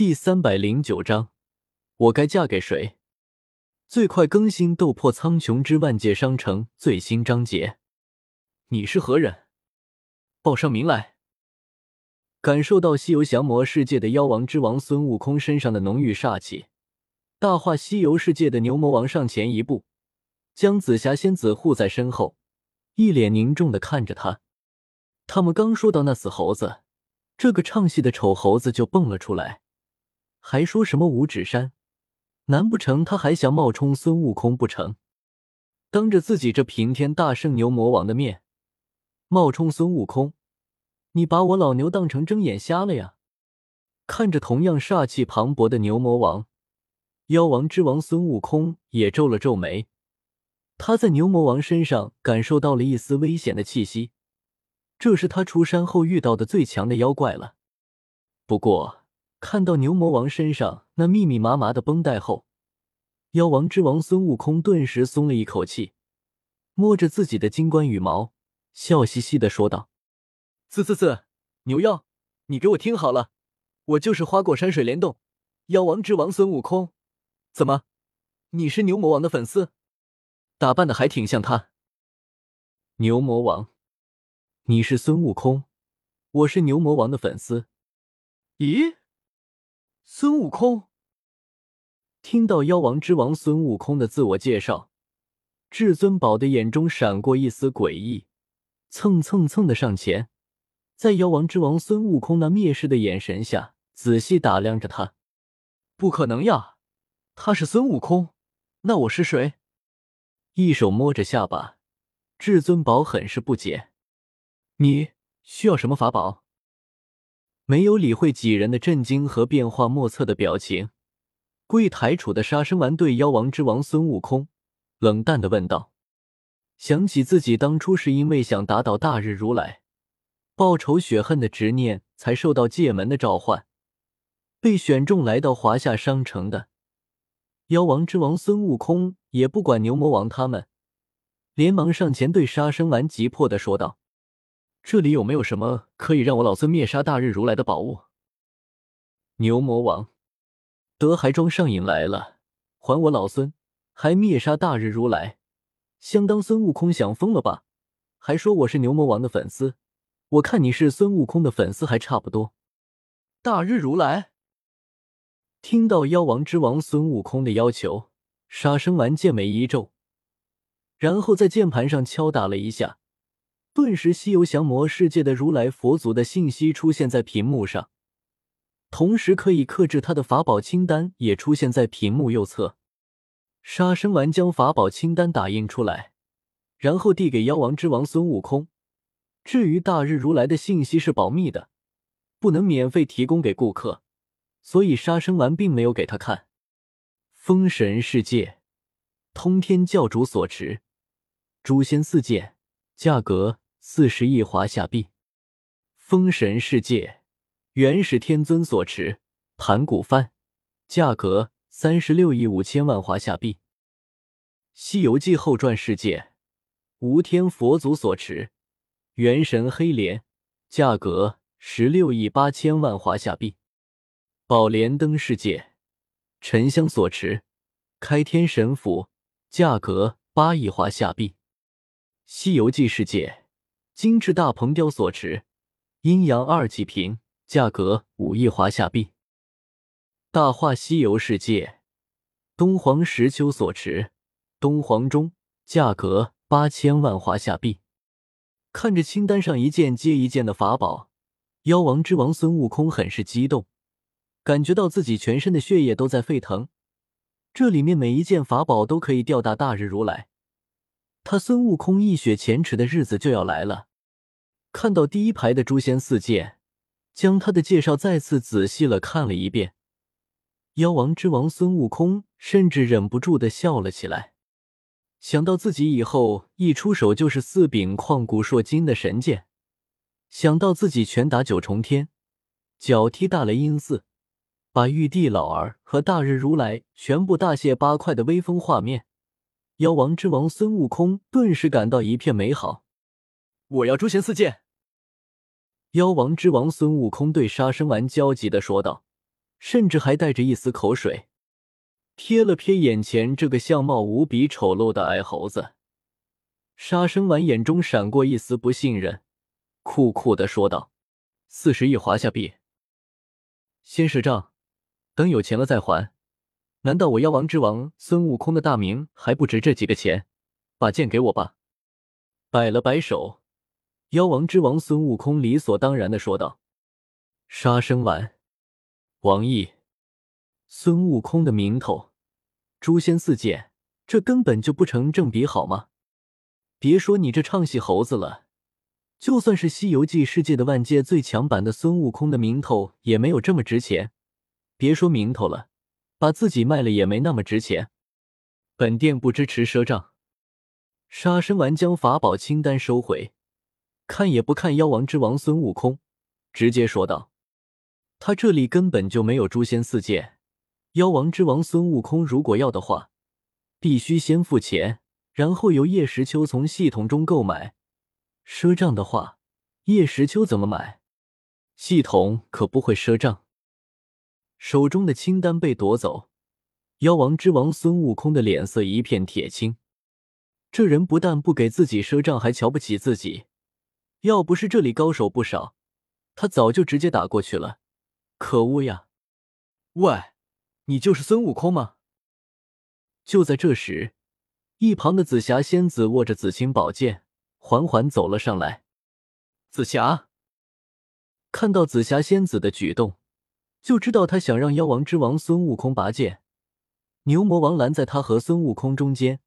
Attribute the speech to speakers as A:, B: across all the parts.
A: 第三百零九章，我该嫁给谁？最快更新《斗破苍穹之万界商城》最新章节。你是何人？报上名来。感受到西游降魔世界的妖王之王孙悟空身上的浓郁煞气，大话西游世界的牛魔王上前一步，将紫霞仙子护在身后，一脸凝重的看着他。他们刚说到那死猴子，这个唱戏的丑猴子就蹦了出来。还说什么五指山？难不成他还想冒充孙悟空不成？当着自己这平天大圣牛魔王的面，冒充孙悟空，你把我老牛当成睁眼瞎了呀？看着同样煞气磅礴的牛魔王，妖王之王孙悟空也皱了皱眉。他在牛魔王身上感受到了一丝危险的气息，这是他出山后遇到的最强的妖怪了。不过。看到牛魔王身上那密密麻麻的绷带后，妖王之王孙悟空顿时松了一口气，摸着自己的金冠羽毛，笑嘻嘻的说道：“啧啧啧，牛妖，你给我听好了，我就是花果山水帘洞妖王之王孙悟空。怎么，你是牛魔王的粉丝？打扮的还挺像他。牛魔王，你是孙悟空，我是牛魔王的粉丝。咦？”孙悟空听到妖王之王孙悟空的自我介绍，至尊宝的眼中闪过一丝诡异，蹭蹭蹭的上前，在妖王之王孙悟空那蔑视的眼神下，仔细打量着他。不可能呀，他是孙悟空，那我是谁？一手摸着下巴，至尊宝很是不解：“你需要什么法宝？”没有理会几人的震惊和变化莫测的表情，柜台处的杀生丸对妖王之王孙悟空冷淡的问道：“想起自己当初是因为想打倒大日如来，报仇雪恨的执念，才受到界门的召唤，被选中来到华夏商城的妖王之王孙悟空，也不管牛魔王他们，连忙上前对杀生丸急迫的说道。”这里有没有什么可以让我老孙灭杀大日如来的宝物？牛魔王，德还装上瘾来了，还我老孙，还灭杀大日如来，相当孙悟空想疯了吧？还说我是牛魔王的粉丝，我看你是孙悟空的粉丝还差不多。大日如来听到妖王之王孙悟空的要求，杀生丸剑眉一皱，然后在键盘上敲打了一下。顿时，西游降魔世界的如来佛祖的信息出现在屏幕上，同时可以克制他的法宝清单也出现在屏幕右侧。杀生丸将法宝清单打印出来，然后递给妖王之王孙悟空。至于大日如来的信息是保密的，不能免费提供给顾客，所以杀生丸并没有给他看。封神世界，通天教主所持，诛仙四剑，价格。四十亿华夏币，封神世界，元始天尊所持盘古幡，价格三十六亿五千万华夏币。西游记后传世界，无天佛祖所持元神黑莲，价格十六亿八千万华夏币。宝莲灯世界，沉香所持开天神斧，价格八亿华夏币。西游记世界。精致大鹏雕所持阴阳二气瓶，价格五亿华夏币。大话西游世界东皇石丘所持东皇钟，价格八千万华夏币。看着清单上一件接一件的法宝，妖王之王孙悟空很是激动，感觉到自己全身的血液都在沸腾。这里面每一件法宝都可以吊打大日如来，他孙悟空一雪前耻的日子就要来了。看到第一排的诛仙四剑，将他的介绍再次仔细了看了一遍。妖王之王孙悟空甚至忍不住的笑了起来，想到自己以后一出手就是四柄旷古烁今的神剑，想到自己拳打九重天，脚踢大雷音寺，把玉帝老儿和大日如来全部大卸八块的威风画面，妖王之王孙悟空顿时感到一片美好。我要诛仙四剑！妖王之王孙悟空对杀生丸焦急的说道，甚至还带着一丝口水。瞥了瞥眼前这个相貌无比丑陋的矮猴子，杀生丸眼中闪过一丝不信任，酷酷的说道：“四十亿华夏币，先赊账，等有钱了再还。难道我妖王之王孙悟空的大名还不值这几个钱？把剑给我吧。”摆了摆手，妖王之王孙悟空理所当然的说道：“杀生丸，王毅，孙悟空的名头。”诛仙四剑，这根本就不成正比，好吗？别说你这唱戏猴子了，就算是《西游记》世界的万界最强版的孙悟空的名头也没有这么值钱。别说名头了，把自己卖了也没那么值钱。本店不支持赊账。杀生丸将法宝清单收回，看也不看妖王之王孙悟空，直接说道：“他这里根本就没有诛仙四剑。”妖王之王孙悟空，如果要的话，必须先付钱，然后由叶时秋从系统中购买。赊账的话，叶时秋怎么买？系统可不会赊账。手中的清单被夺走，妖王之王孙悟空的脸色一片铁青。这人不但不给自己赊账，还瞧不起自己。要不是这里高手不少，他早就直接打过去了。可恶呀！喂！你就是孙悟空吗？就在这时，一旁的紫霞仙子握着紫青宝剑，缓缓走了上来。紫霞看到紫霞仙子的举动，就知道她想让妖王之王孙悟空拔剑。牛魔王拦在他和孙悟空中间，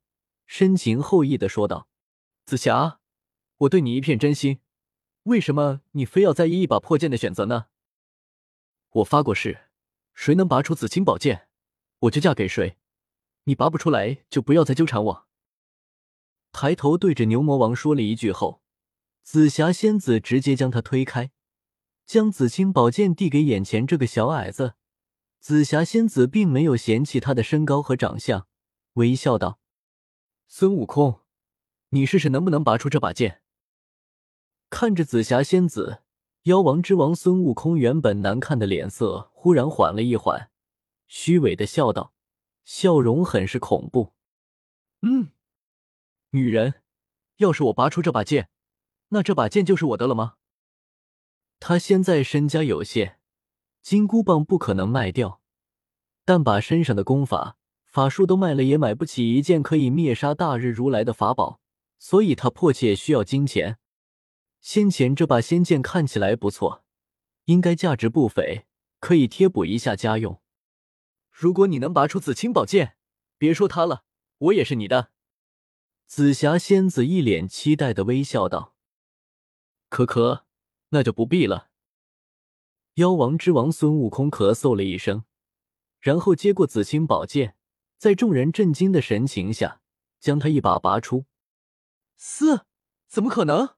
A: 深情厚谊的说道：“紫霞，我对你一片真心，为什么你非要在意一把破剑的选择呢？我发过誓。”谁能拔出紫青宝剑，我就嫁给谁。你拔不出来，就不要再纠缠我。抬头对着牛魔王说了一句后，紫霞仙子直接将他推开，将紫青宝剑递给眼前这个小矮子。紫霞仙子并没有嫌弃他的身高和长相，微笑道：“孙悟空，你试试能不能拔出这把剑。”看着紫霞仙子。妖王之王孙悟空原本难看的脸色忽然缓了一缓，虚伪的笑道，笑容很是恐怖。嗯，女人，要是我拔出这把剑，那这把剑就是我的了吗？他现在身家有限，金箍棒不可能卖掉，但把身上的功法、法术都卖了，也买不起一件可以灭杀大日如来的法宝，所以他迫切需要金钱。先前这把仙剑看起来不错，应该价值不菲，可以贴补一下家用。如果你能拔出紫青宝剑，别说他了，我也是你的。紫霞仙子一脸期待的微笑道：“可可，那就不必了。”妖王之王孙悟空咳嗽了一声，然后接过紫青宝剑，在众人震惊的神情下，将它一把拔出。四，怎么可能？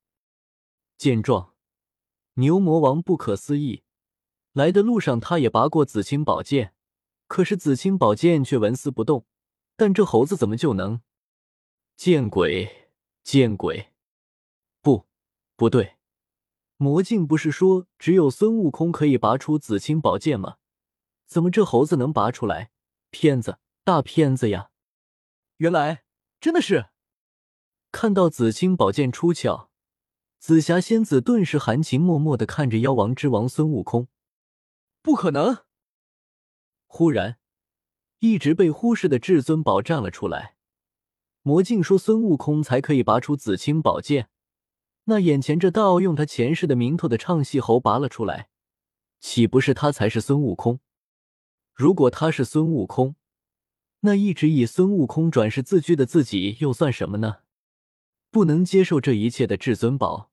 A: 见状，牛魔王不可思议。来的路上，他也拔过紫青宝剑，可是紫青宝剑却纹丝不动。但这猴子怎么就能？见鬼！见鬼！不，不对，魔镜不是说只有孙悟空可以拔出紫青宝剑吗？怎么这猴子能拔出来？骗子，大骗子呀！原来真的是看到紫青宝剑出鞘。紫霞仙子顿时含情脉脉的看着妖王之王孙悟空，不可能！忽然，一直被忽视的至尊宝站了出来。魔镜说孙悟空才可以拔出紫青宝剑，那眼前这道用他前世的名头的唱戏猴拔了出来，岂不是他才是孙悟空？如果他是孙悟空，那一直以孙悟空转世自居的自己又算什么呢？不能接受这一切的至尊宝。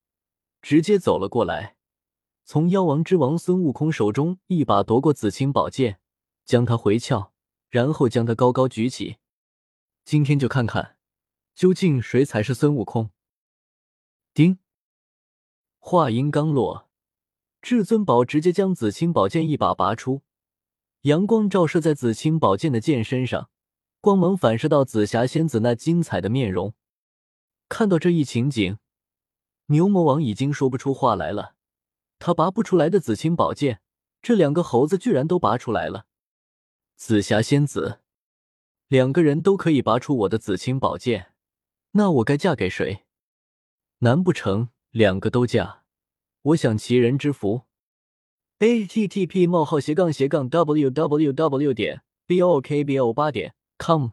A: 直接走了过来，从妖王之王孙悟空手中一把夺过紫青宝剑，将他回鞘，然后将他高高举起。今天就看看，究竟谁才是孙悟空。丁，话音刚落，至尊宝直接将紫青宝剑一把拔出，阳光照射在紫青宝剑的剑身上，光芒反射到紫霞仙子那精彩的面容。看到这一情景。牛魔王已经说不出话来了，他拔不出来的紫青宝剑，这两个猴子居然都拔出来了。紫霞仙子，两个人都可以拔出我的紫青宝剑，那我该嫁给谁？难不成两个都嫁？我享其人之福。a t t p: 冒号斜杠斜杠 w w w. 点 b o k b o 八点 com